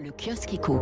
Le kiosque éco.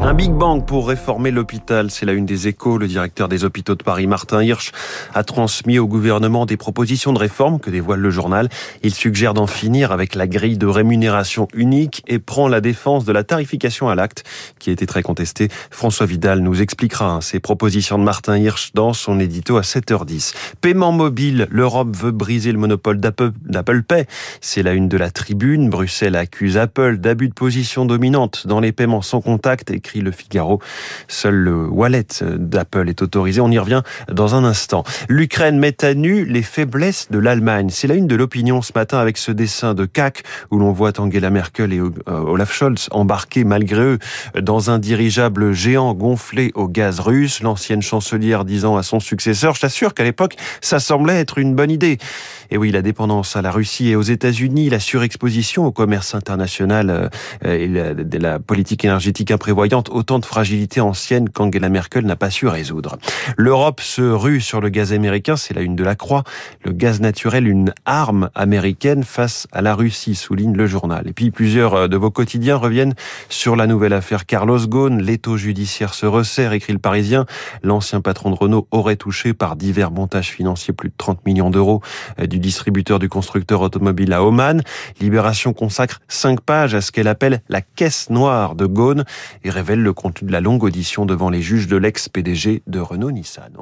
Un Big Bang pour réformer l'hôpital, c'est la une des échos. Le directeur des hôpitaux de Paris, Martin Hirsch, a transmis au gouvernement des propositions de réforme que dévoile le journal. Il suggère d'en finir avec la grille de rémunération unique et prend la défense de la tarification à l'acte, qui a été très contestée. François Vidal nous expliquera hein, ces propositions de Martin Hirsch dans son édito à 7h10. Paiement mobile, l'Europe veut briser le monopole d'Apple Pay. C'est la une de la tribune. Bruxelles accuse Apple d'abus de position dominante dans les paiements sans contact, écrit le Figaro. Seul le wallet d'Apple est autorisé. On y revient dans un instant. L'Ukraine met à nu les faiblesses de l'Allemagne. C'est la une de l'opinion ce matin avec ce dessin de CAC où l'on voit Angela Merkel et euh, Olaf Scholz embarqués malgré eux dans un dirigeable géant gonflé au gaz russe. L'ancienne chancelière disant à son successeur, je t'assure qu'à l'époque, ça semblait être une bonne idée. Et oui, la dépendance à la Russie et aux États-Unis, la surexposition au commerce international euh, et la, de la politique énergétique imprévoyante, autant de fragilités anciennes qu'Angela Merkel n'a pas su résoudre. L'Europe se rue sur le gaz américain, c'est la une de la croix. Le gaz naturel, une arme américaine face à la Russie, souligne le journal. Et puis plusieurs euh, de vos quotidiens reviennent sur la nouvelle affaire Carlos Ghosn. L'étau judiciaire se resserre, écrit le Parisien. L'ancien patron de Renault aurait touché par divers montages financiers plus de 30 millions d'euros euh, du distributeur du constructeur automobile à Oman. Libération consacre cinq pages à ce qu'elle appelle la noire de Gaune et révèle le contenu de la longue audition devant les juges de l'ex-PDG de Renault-Nissan.